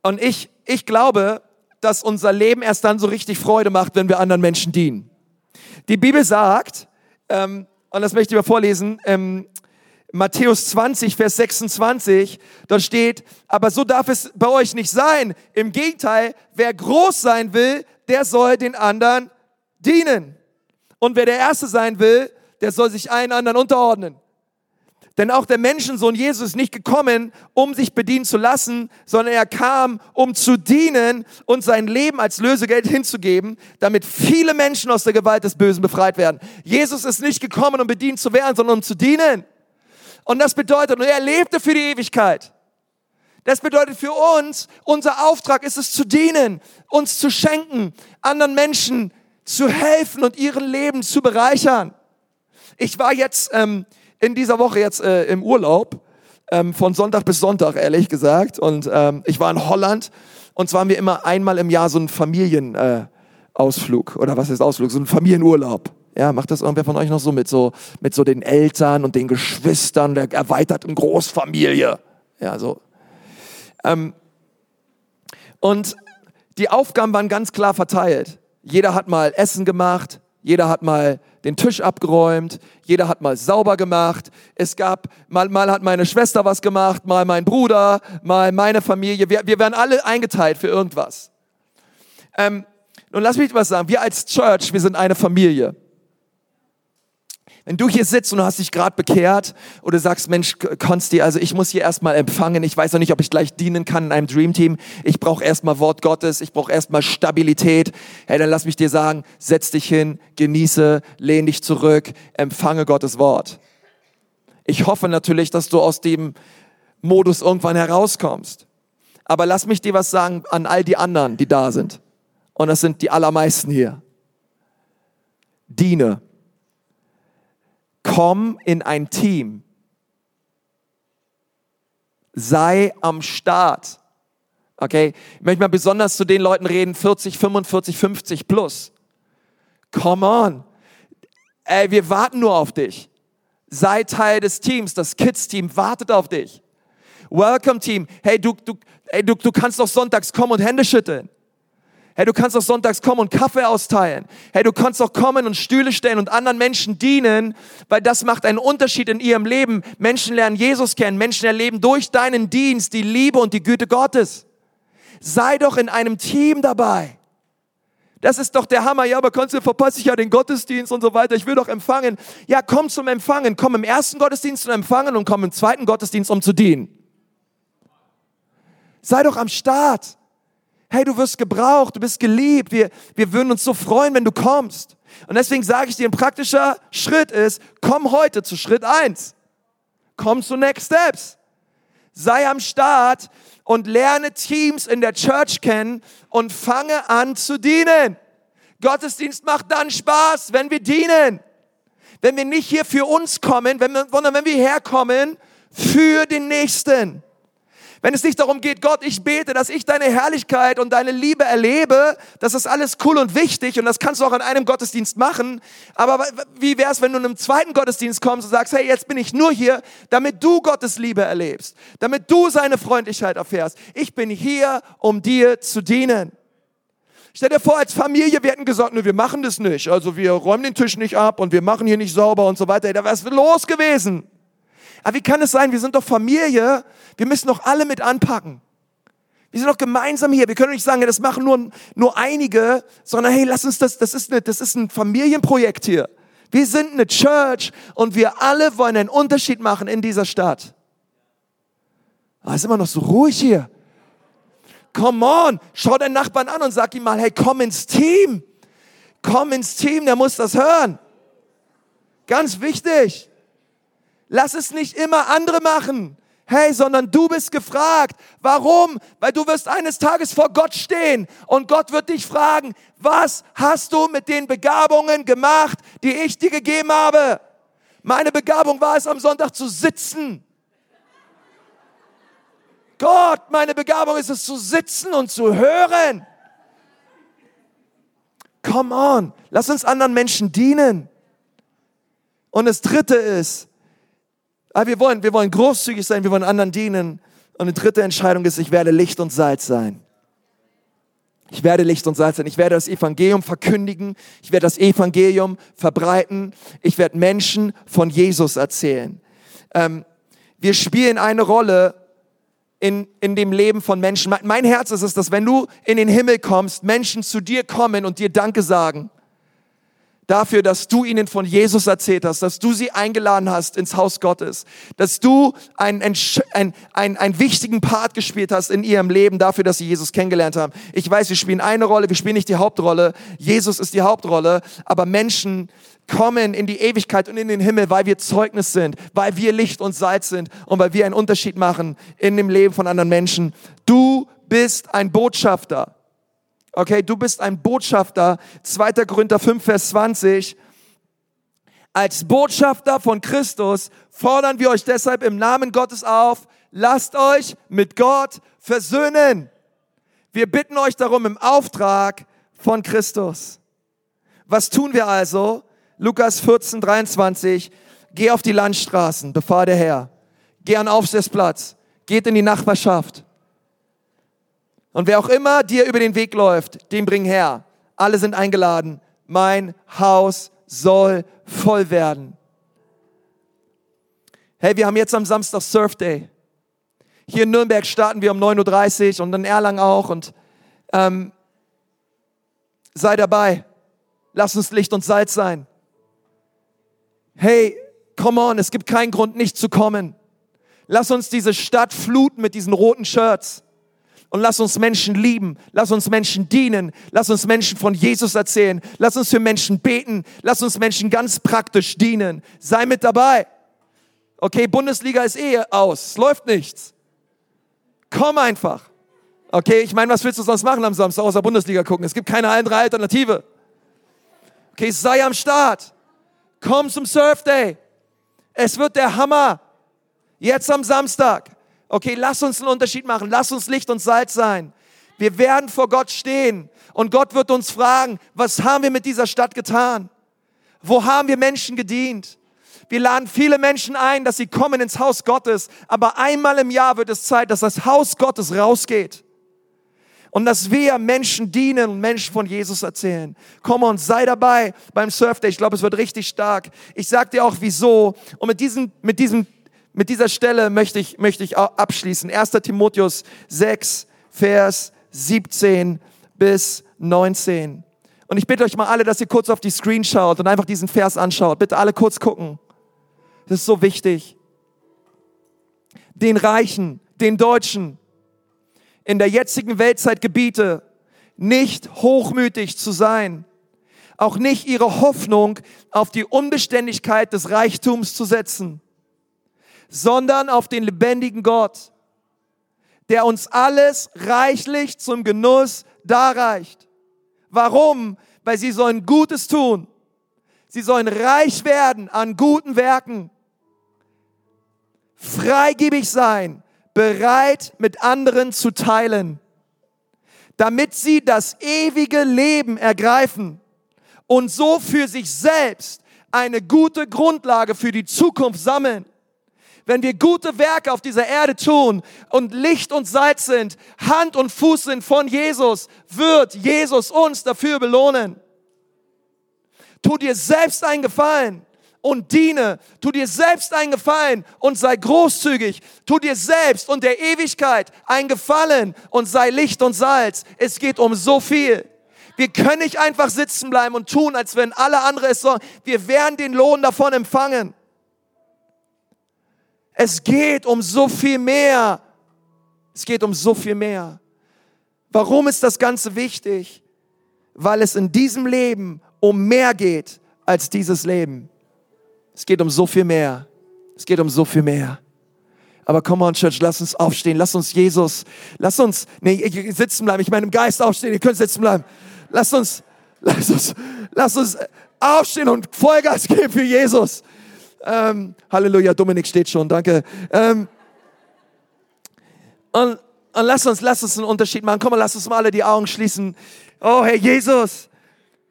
und ich, ich glaube, dass unser Leben erst dann so richtig Freude macht, wenn wir anderen Menschen dienen. Die Bibel sagt, ähm, und das möchte ich mal vorlesen, ähm, Matthäus 20, Vers 26, dort steht, aber so darf es bei euch nicht sein. Im Gegenteil, wer groß sein will, der soll den anderen dienen. Und wer der Erste sein will, der soll sich allen anderen unterordnen. Denn auch der Menschensohn Jesus ist nicht gekommen, um sich bedienen zu lassen, sondern er kam, um zu dienen und sein Leben als Lösegeld hinzugeben, damit viele Menschen aus der Gewalt des Bösen befreit werden. Jesus ist nicht gekommen, um bedient zu werden, sondern um zu dienen. Und das bedeutet, und er lebte für die Ewigkeit. Das bedeutet für uns, unser Auftrag ist es zu dienen, uns zu schenken, anderen Menschen zu helfen und ihren Leben zu bereichern. Ich war jetzt ähm, in dieser Woche jetzt äh, im Urlaub, ähm, von Sonntag bis Sonntag, ehrlich gesagt. Und ähm, ich war in Holland und zwar haben wir immer einmal im Jahr so einen Familienausflug. Äh, oder was ist Ausflug? So einen Familienurlaub. Ja, macht das irgendwer von euch noch so mit so, mit so den Eltern und den Geschwistern der erweiterten Großfamilie? Ja, so. Ähm, und die Aufgaben waren ganz klar verteilt. Jeder hat mal Essen gemacht, jeder hat mal den Tisch abgeräumt, jeder hat mal sauber gemacht. Es gab, mal, mal hat meine Schwester was gemacht, mal mein Bruder, mal meine Familie. Wir, wir werden alle eingeteilt für irgendwas. Ähm, und lass mich was sagen, wir als Church, wir sind eine Familie. Wenn du hier sitzt und du hast dich gerade bekehrt oder sagst, Mensch, Konsti, also ich muss hier erstmal empfangen, ich weiß noch nicht, ob ich gleich dienen kann in einem Dream Team, ich brauche erstmal Wort Gottes, ich brauche erstmal Stabilität, hey, dann lass mich dir sagen, setz dich hin, genieße, lehn dich zurück, empfange Gottes Wort. Ich hoffe natürlich, dass du aus dem Modus irgendwann herauskommst. Aber lass mich dir was sagen an all die anderen, die da sind. Und das sind die allermeisten hier. Diene Komm in ein Team. Sei am Start. Okay? Ich möchte mal besonders zu den Leuten reden, 40, 45, 50 plus. Come on. Ey, wir warten nur auf dich. Sei Teil des Teams. Das Kids-Team wartet auf dich. Welcome Team. Hey, du, du, ey, du, du kannst doch sonntags kommen und Hände schütteln. Hey, du kannst auch sonntags kommen und Kaffee austeilen. Hey, du kannst auch kommen und Stühle stellen und anderen Menschen dienen, weil das macht einen Unterschied in ihrem Leben. Menschen lernen Jesus kennen, Menschen erleben durch deinen Dienst die Liebe und die Güte Gottes. Sei doch in einem Team dabei. Das ist doch der Hammer. Ja, aber kannst du verpasse ich ja den Gottesdienst und so weiter. Ich will doch empfangen. Ja, komm zum Empfangen. Komm im ersten Gottesdienst zum Empfangen und komm im zweiten Gottesdienst, um zu dienen. Sei doch am Start hey, du wirst gebraucht, du bist geliebt, wir, wir würden uns so freuen, wenn du kommst. Und deswegen sage ich dir, ein praktischer Schritt ist, komm heute zu Schritt eins, Komm zu Next Steps. Sei am Start und lerne Teams in der Church kennen und fange an zu dienen. Gottesdienst macht dann Spaß, wenn wir dienen. Wenn wir nicht hier für uns kommen, wenn wir, sondern wenn wir herkommen für den Nächsten. Wenn es nicht darum geht, Gott, ich bete, dass ich deine Herrlichkeit und deine Liebe erlebe, das ist alles cool und wichtig und das kannst du auch in einem Gottesdienst machen. Aber wie wär's, wenn du in einem zweiten Gottesdienst kommst und sagst, hey, jetzt bin ich nur hier, damit du Gottes Liebe erlebst, damit du seine Freundlichkeit erfährst. Ich bin hier, um dir zu dienen. Stell dir vor, als Familie, wir hätten gesagt, nur wir machen das nicht. Also wir räumen den Tisch nicht ab und wir machen hier nicht sauber und so weiter. Da wäre es los gewesen. Aber wie kann es sein? Wir sind doch Familie. Wir müssen doch alle mit anpacken. Wir sind doch gemeinsam hier. Wir können nicht sagen, das machen nur, nur einige, sondern hey, lass uns das, das ist, eine, das ist ein Familienprojekt hier. Wir sind eine Church und wir alle wollen einen Unterschied machen in dieser Stadt. Aber ah, ist immer noch so ruhig hier. Come on, schau deinen Nachbarn an und sag ihm mal, hey, komm ins Team. Komm ins Team, der muss das hören. Ganz wichtig. Lass es nicht immer andere machen. Hey, sondern du bist gefragt. Warum? Weil du wirst eines Tages vor Gott stehen und Gott wird dich fragen, was hast du mit den Begabungen gemacht, die ich dir gegeben habe? Meine Begabung war es, am Sonntag zu sitzen. Gott, meine Begabung ist es zu sitzen und zu hören. Come on, lass uns anderen Menschen dienen. Und das dritte ist, aber wir wollen, wir wollen großzügig sein, wir wollen anderen dienen. Und die dritte Entscheidung ist, ich werde Licht und Salz sein. Ich werde Licht und Salz sein. Ich werde das Evangelium verkündigen. Ich werde das Evangelium verbreiten. Ich werde Menschen von Jesus erzählen. Ähm, wir spielen eine Rolle in, in dem Leben von Menschen. Mein Herz ist es, dass wenn du in den Himmel kommst, Menschen zu dir kommen und dir Danke sagen dafür, dass du ihnen von Jesus erzählt hast, dass du sie eingeladen hast ins Haus Gottes, dass du einen, einen, einen, einen wichtigen Part gespielt hast in ihrem Leben dafür, dass sie Jesus kennengelernt haben. Ich weiß, wir spielen eine Rolle, wir spielen nicht die Hauptrolle. Jesus ist die Hauptrolle, aber Menschen kommen in die Ewigkeit und in den Himmel, weil wir Zeugnis sind, weil wir Licht und Salz sind und weil wir einen Unterschied machen in dem Leben von anderen Menschen. Du bist ein Botschafter. Okay, du bist ein Botschafter. 2. Korinther 5, Vers 20. Als Botschafter von Christus fordern wir euch deshalb im Namen Gottes auf, lasst euch mit Gott versöhnen. Wir bitten euch darum im Auftrag von Christus. Was tun wir also? Lukas 14, 23. Geh auf die Landstraßen, befahl der Herr. Geh an Aufsitzplatz. Geht in die Nachbarschaft. Und wer auch immer dir über den Weg läuft, den bring her. Alle sind eingeladen. Mein Haus soll voll werden. Hey, wir haben jetzt am Samstag Surf Day. Hier in Nürnberg starten wir um 9.30 Uhr und in Erlangen auch. Und ähm, sei dabei. Lass uns Licht und Salz sein. Hey, come on, es gibt keinen Grund, nicht zu kommen. Lass uns diese Stadt fluten mit diesen roten Shirts. Und lass uns Menschen lieben, lass uns Menschen dienen, lass uns Menschen von Jesus erzählen, lass uns für Menschen beten, lass uns Menschen ganz praktisch dienen. Sei mit dabei. Okay, Bundesliga ist eh aus, es läuft nichts. Komm einfach. Okay, ich meine, was willst du sonst machen am Samstag außer Bundesliga gucken? Es gibt keine andere Alternative. Okay, sei am Start. Komm zum Surf Day. Es wird der Hammer. Jetzt am Samstag. Okay, lass uns einen Unterschied machen. Lass uns Licht und Salz sein. Wir werden vor Gott stehen und Gott wird uns fragen, was haben wir mit dieser Stadt getan? Wo haben wir Menschen gedient? Wir laden viele Menschen ein, dass sie kommen ins Haus Gottes, aber einmal im Jahr wird es Zeit, dass das Haus Gottes rausgeht. Und dass wir Menschen dienen und Menschen von Jesus erzählen. Komm und sei dabei beim Surfday. Ich glaube, es wird richtig stark. Ich sag dir auch wieso. Und mit diesem, mit diesem, mit dieser Stelle möchte ich, möchte ich abschließen. 1. Timotheus 6, Vers 17 bis 19. Und ich bitte euch mal alle, dass ihr kurz auf die Screen schaut und einfach diesen Vers anschaut. Bitte alle kurz gucken. Das ist so wichtig. Den Reichen, den Deutschen, in der jetzigen Weltzeit gebiete, nicht hochmütig zu sein, auch nicht ihre Hoffnung auf die Unbeständigkeit des Reichtums zu setzen, sondern auf den lebendigen Gott, der uns alles reichlich zum Genuss darreicht. Warum? Weil sie sollen Gutes tun. Sie sollen reich werden an guten Werken, freigebig sein, bereit mit anderen zu teilen, damit sie das ewige Leben ergreifen und so für sich selbst eine gute Grundlage für die Zukunft sammeln. Wenn wir gute Werke auf dieser Erde tun und Licht und Salz sind, Hand und Fuß sind von Jesus, wird Jesus uns dafür belohnen. Tu dir selbst einen Gefallen und diene. Tu dir selbst einen Gefallen und sei großzügig. Tu dir selbst und der Ewigkeit einen Gefallen und sei Licht und Salz. Es geht um so viel. Wir können nicht einfach sitzen bleiben und tun, als wenn alle andere es sollen. Wir werden den Lohn davon empfangen. Es geht um so viel mehr. Es geht um so viel mehr. Warum ist das Ganze wichtig? Weil es in diesem Leben um mehr geht als dieses Leben. Es geht um so viel mehr. Es geht um so viel mehr. Aber come on, Church, lass uns aufstehen. Lass uns Jesus, lass uns, nee, sitzen bleiben. Ich meine, im Geist aufstehen. Ihr könnt sitzen bleiben. Lass uns, lass uns, lass uns aufstehen und Vollgas geben für Jesus. Ähm, Halleluja, Dominik steht schon, danke. Ähm, und, und lass uns, lass uns einen Unterschied machen. Komm mal, lass uns mal alle die Augen schließen. Oh, Herr Jesus,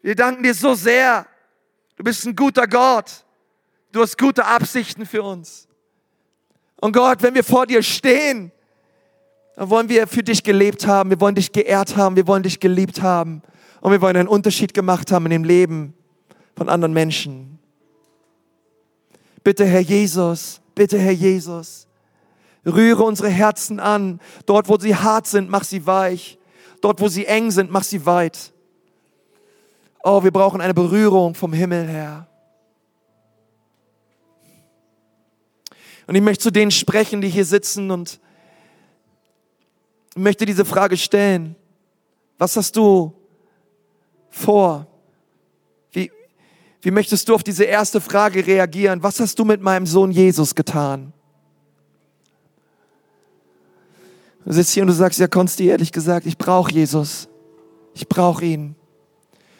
wir danken dir so sehr. Du bist ein guter Gott. Du hast gute Absichten für uns. Und Gott, wenn wir vor dir stehen, dann wollen wir für dich gelebt haben, wir wollen dich geehrt haben, wir wollen dich geliebt haben und wir wollen einen Unterschied gemacht haben in dem Leben von anderen Menschen. Bitte, Herr Jesus, bitte, Herr Jesus, rühre unsere Herzen an. Dort, wo sie hart sind, mach sie weich. Dort, wo sie eng sind, mach sie weit. Oh, wir brauchen eine Berührung vom Himmel her. Und ich möchte zu denen sprechen, die hier sitzen und möchte diese Frage stellen. Was hast du vor? Wie, möchtest du auf diese erste Frage reagieren? Was hast du mit meinem Sohn Jesus getan? Du sitzt hier und du sagst, ja, Konsti, ehrlich gesagt, ich brauche Jesus. Ich brauche ihn.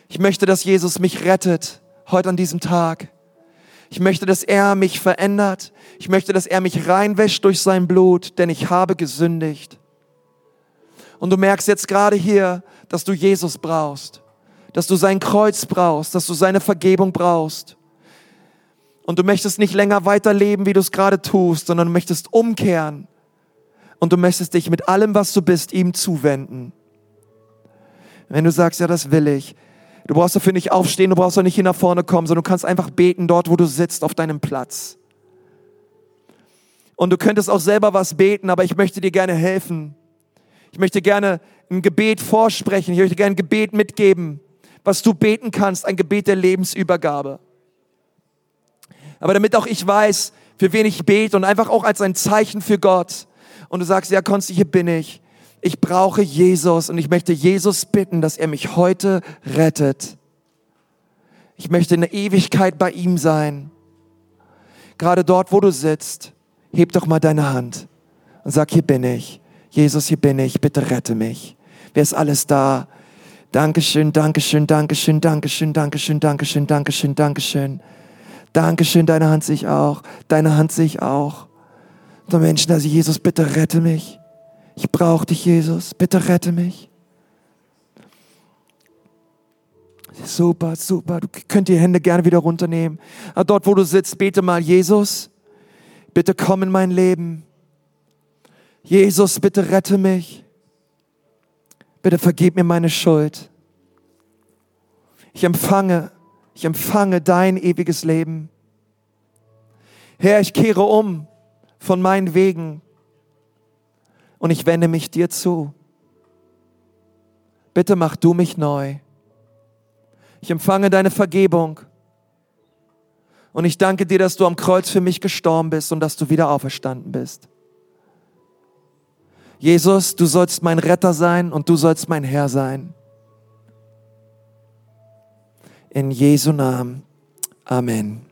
Ich möchte, dass Jesus mich rettet, heute an diesem Tag. Ich möchte, dass er mich verändert. Ich möchte, dass er mich reinwäscht durch sein Blut, denn ich habe gesündigt. Und du merkst jetzt gerade hier, dass du Jesus brauchst, dass du sein Kreuz brauchst, dass du seine Vergebung brauchst. Und du möchtest nicht länger weiterleben, wie du es gerade tust, sondern du möchtest umkehren. Und du möchtest dich mit allem, was du bist, ihm zuwenden. Wenn du sagst, ja, das will ich, Du brauchst dafür nicht aufstehen, du brauchst auch nicht hier nach vorne kommen, sondern du kannst einfach beten dort, wo du sitzt, auf deinem Platz. Und du könntest auch selber was beten, aber ich möchte dir gerne helfen. Ich möchte gerne ein Gebet vorsprechen. Ich möchte gerne ein Gebet mitgeben, was du beten kannst, ein Gebet der Lebensübergabe. Aber damit auch ich weiß, für wen ich bete und einfach auch als ein Zeichen für Gott. Und du sagst, ja, Konsti, hier bin ich ich brauche Jesus und ich möchte Jesus bitten, dass er mich heute rettet. Ich möchte in der Ewigkeit bei ihm sein. Gerade dort, wo du sitzt, heb doch mal deine Hand und sag, hier bin ich. Jesus, hier bin ich. Bitte rette mich. Wer ist alles da? Dankeschön, Dankeschön, Dankeschön, Dankeschön, Dankeschön, Dankeschön, Dankeschön, Dankeschön. Dankeschön, deine Hand sehe ich auch. Deine Hand sehe ich auch. So Menschen, also Jesus, bitte rette mich. Ich brauche dich, Jesus. Bitte rette mich. Super, super. Du könnt die Hände gerne wieder runternehmen. Aber dort, wo du sitzt, bete mal, Jesus, bitte komm in mein Leben. Jesus, bitte rette mich. Bitte vergib mir meine Schuld. Ich empfange, ich empfange dein ewiges Leben. Herr, ich kehre um von meinen Wegen und ich wende mich dir zu. Bitte mach du mich neu. Ich empfange deine Vergebung. Und ich danke dir, dass du am Kreuz für mich gestorben bist und dass du wieder auferstanden bist. Jesus, du sollst mein Retter sein und du sollst mein Herr sein. In Jesu Namen. Amen.